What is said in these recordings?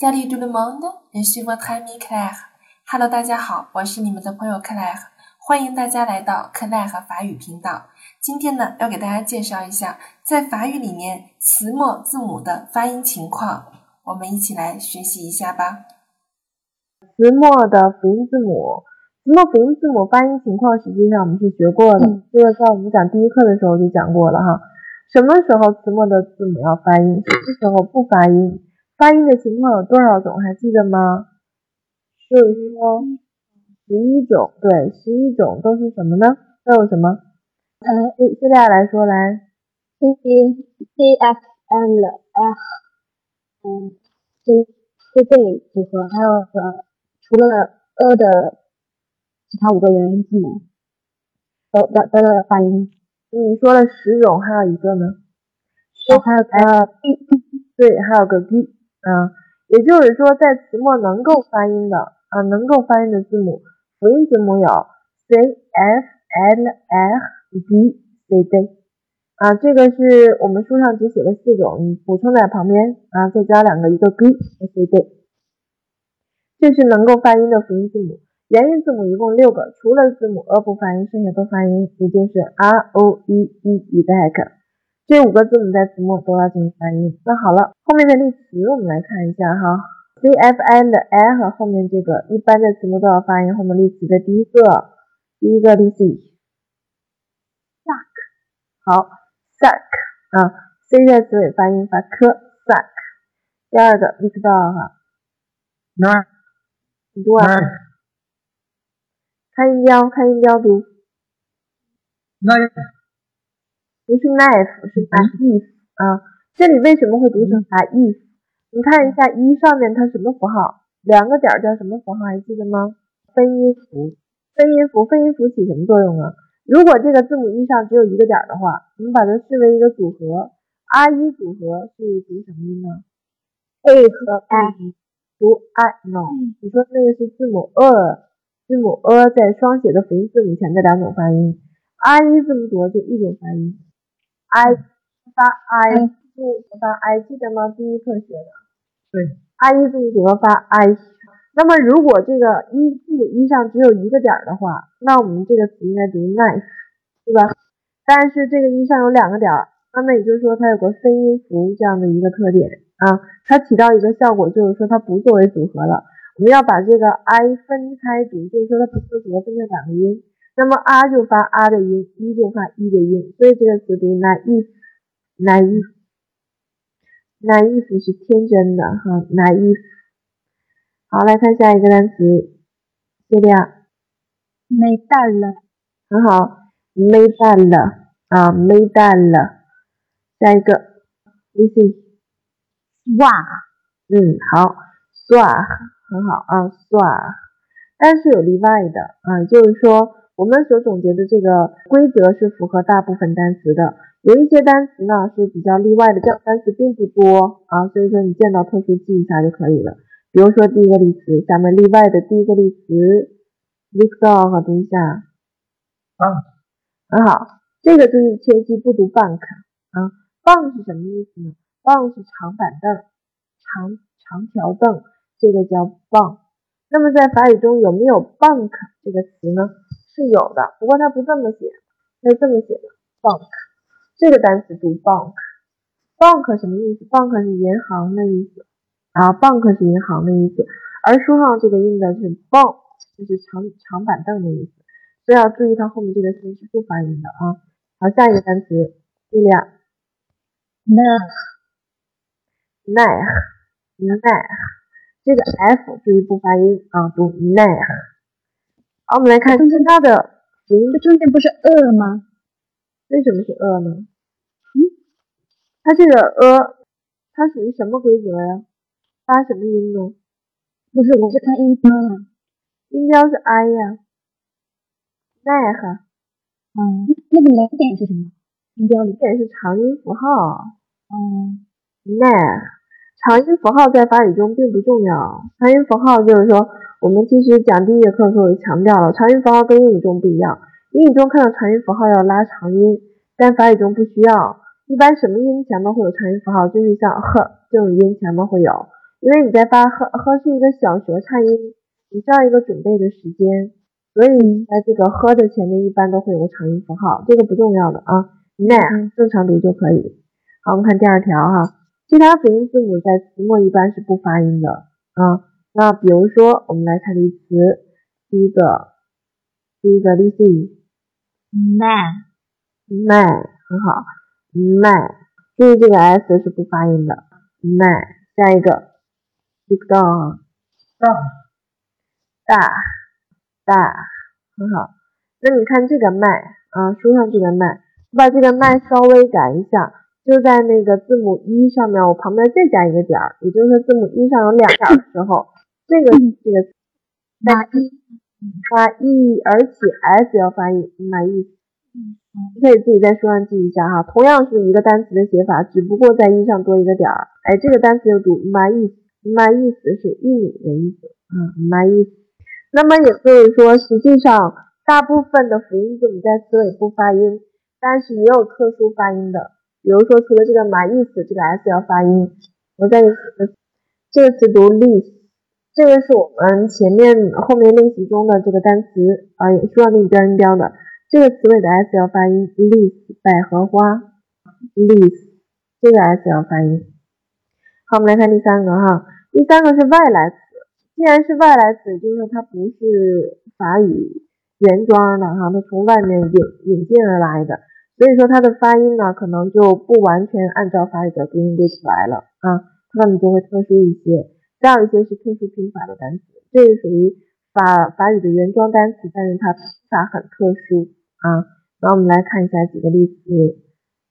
Salut tout le monde, je suis votre ami Claire. Hello，大家好，我是你们的朋友 Claire，欢迎大家来到 Claire 法语频道。今天呢，要给大家介绍一下在法语里面词末字母的发音情况，我们一起来学习一下吧。词末的辅音字母，词末辅音字母发音情况，实际上我们是学过的，这个在我们讲第一课的时候就讲过了哈。什么时候词末的字母要发音？什么时候不发音？发音的情况有多少种？还记得吗？就是说十一种，对，十一种都是什么呢？都有什么？呃，对，谢大家来说来，c c f l f，嗯，c c d 组合，还有呃，除了 a 的其他五个元音字母，都都都的发音。你说了十种，还有一个呢？还有呃 b，对，还有个 b，啊，也就是说，在词末能够发音的啊，能够发音的字母，辅音字母有 c f l f g c d，啊，这个是我们书上只写了四种，你补充在旁边啊，再加两个，一个 g 和 c d，这是能够发音的辅音字母。元音字母一共六个，除了字母 a 不发音，剩下都发音，也就是 r o e e e c 这五个字母在词末都要进行发音。那好了，后面的例词我们来看一下哈，c f i 的 i 和后面这个一般在词末都要发音。后面例词的第一个，第一个例子，suck，好，suck 啊，c 在词尾发音发科，suck。第二个例子到哈啊。看音标，看音标读，knife，不是 knife，是 knife 啊。这里为什么会读成 knife？你看一下一上面它什么符号？两个点叫什么符号？还记得吗？分音符，分音符，分音符起什么作用啊？如果这个字母一上只有一个点的话，我们把它视为一个组合，r 一组合是读什么音呢？a 和 i，读 i，no，你说那个是字母 a。字母 a 在双写的辅音字母前的两种发音 R 一字母组合就一种发音，i 发 i 字母发 i，记得吗？第一课学的。对，i 字母组合发 i。那么如果这个一字母一上只有一个点的话，那我们这个词应该读 knife，对吧？但是这个一上有两个点，那么也就是说它有个分音符这样的一个特点啊，它起到一个效果，就是说它不作为组合了。我们要把这个 i 分开读，就是说它不是组合分成两个音，那么啊就发啊的音，一就发一的音，所以这个词读 naive，naive，naive 是天真的哈，naive。好，来看下一个单词，谢谢啊，没蛋了，很好，没蛋了啊，没蛋了。下一个，listen，哇，嗯，好，刷。很好啊，算，但是有例外的啊，就是说我们所总结的这个规则是符合大部分单词的，有一些单词呢是比较例外的，这样单词并不多啊，所以说你见到特殊记一下就可以了。比如说第一个例词，下面例外的第一个例词，Victor 读一下，啊，很好，这个注意切记不读 bank 啊，bank 是什么意思呢？bank 是长板凳，长长条凳。这个叫棒，那么在法语中有没有 bank 这个词呢？是有的，不过它不这么写，它是这么写的 bank。这个单词读 bank，bank 什么意思？bank 是银行的意思啊，bank 是银行的意思，而书上这个印的是 bank，就是长长板凳的意思，所以要注意它后面这个词是不发音的啊。好，下一个单词，对了，ne，ne，ne。这个 f 注意不发音啊，读 ne。好，我们来看中间它的这中间不是呃吗？为什么是呃呢？嗯，它这个呃它属于什么规则呀？发什么音呢？不是，我是看音标了。音标是 i 呀奈何。嗯，那个零点是什么？音标零点是长音符号。嗯，ne。长音符号在法语中并不重要。长音符号就是说，我们其实讲第一节课的时候也强调了，长音符号跟英语中不一样。英语中看到长音符号要拉长音，但法语中不需要。一般什么音前面会有长音符号？就是像 h 这种音前面会有。因为你在发呵呵是一个小舌颤音，你需要一个准备的时间，所以在这个呵的前面一般都会有个长音符号，这个不重要的啊。那正常读就可以。好，我们看第二条哈，其他辅音字母在词末一般是不发音的啊。那比如说，我们来看例词，第一个，第一个例句，man，man 很好，man，注意这个 s 是不发音的，man。下一个，big dog，大，大，大，很好。那你看这个麦啊，书上这个麦，我把这个麦稍微改一下。就在那个字母一上面，我旁边再加一个点儿，也就是说字母一上有两点的时候，这个这个那一发 e，而且 s 要发音，明白意思？你可以自己在书上记一下哈。同样是一个单词的写法，只不过在一上多一个点儿。哎，这个单词就读 mais，mais 是玉米的意思嗯，mais。那么也就是说，实际上大部分的辅音字母在词尾不发音，但是也有特殊发音的。比如说，除了这个 my 意思，这个 s 要发音。我再这个词读 list，这个是我们前面后面练习中的这个单词啊，书上给你标音标的。这个词尾的 s 要发音 l e a s 百合花 l e a s 这个 s 要发音。好，我们来看第三个哈，第三个是外来词。既然是外来词，就是它不是法语原装的哈，它从外面引引进而来的。所以说它的发音呢，可能就不完全按照法语的读音规则来了啊，那么就会特殊一些。再有一些是特殊拼法的单词，这是属于法法语的原装单词，但是它拼法很特殊啊。然后我们来看一下几个例子，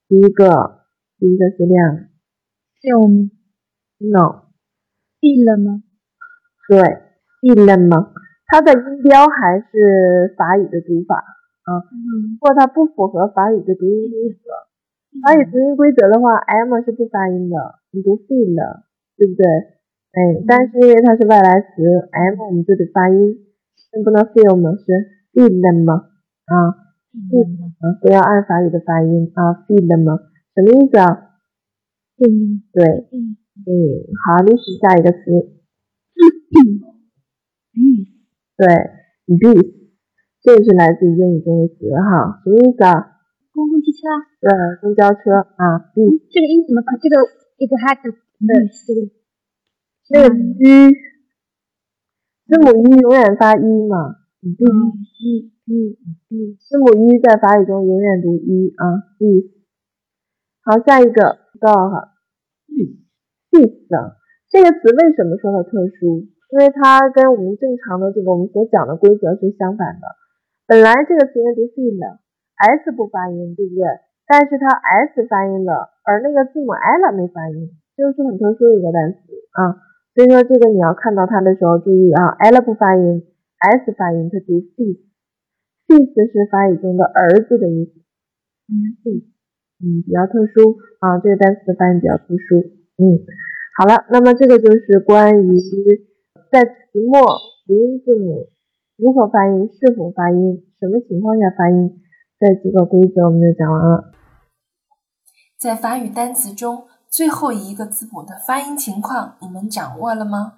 第一个，第一个是亮，film，no，feel 了吗？对了吗？它的音标还是法语的读法。啊，不过它不符合法语的读音规则，法语读音规则的话，m 是不发音的，你读 feel，对不对？哎，但是因为它是外来词，m 我们就得发音，那不能 feel 吗？是 feel 吗？啊，feel，不要按法语的发音啊，feel 吗？什么意思啊？嗯，对，嗯，好，历史下一个词对，beast。这是来自于英语中的词哈，什么意思啊？公共汽车。对，公交车啊。嗯，这个音怎么发？这个 it hat，对，这个那个 u，字母 u 永远发 u 嘛。嗯嗯嗯嗯，字母 u 在法语中永远读 u 啊。好，下一个到哈。beast，这个词为什么说它特殊？因为它跟我们正常的这个我们所讲的规则是相反的。本来这个词应该读 feel，s 不发音，对不对？但是它 s 发音了，而那个字母 l 没发音，这个是很特殊的一个单词啊。所以说这个你要看到它的时候注意啊，l 不发音，s 发音，它读 feast，feast 是法语中的儿子的意思。嗯，feast，嗯，比较特殊啊，这个单词的发音比较特殊。嗯，好了，那么这个就是关于在词末辅音字母。如何发音？是否发音？什么情况下发音？这几个规则我们就讲完了。在法语单词中，最后一个字母的发音情况，你们掌握了吗？